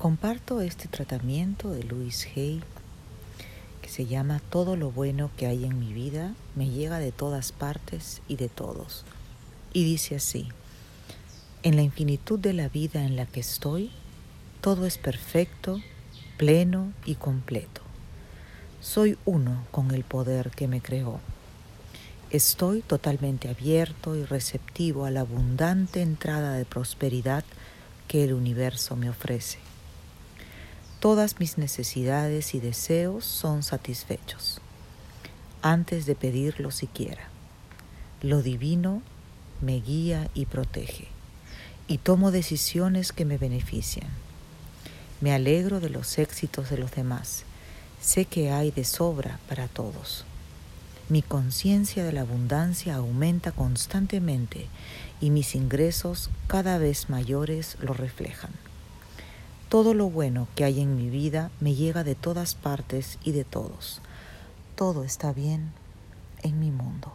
Comparto este tratamiento de Louis Hay que se llama Todo lo bueno que hay en mi vida me llega de todas partes y de todos. Y dice así, en la infinitud de la vida en la que estoy, todo es perfecto, pleno y completo. Soy uno con el poder que me creó. Estoy totalmente abierto y receptivo a la abundante entrada de prosperidad que el universo me ofrece. Todas mis necesidades y deseos son satisfechos antes de pedirlo siquiera. Lo divino me guía y protege y tomo decisiones que me benefician. Me alegro de los éxitos de los demás. Sé que hay de sobra para todos. Mi conciencia de la abundancia aumenta constantemente y mis ingresos cada vez mayores lo reflejan. Todo lo bueno que hay en mi vida me llega de todas partes y de todos. Todo está bien en mi mundo.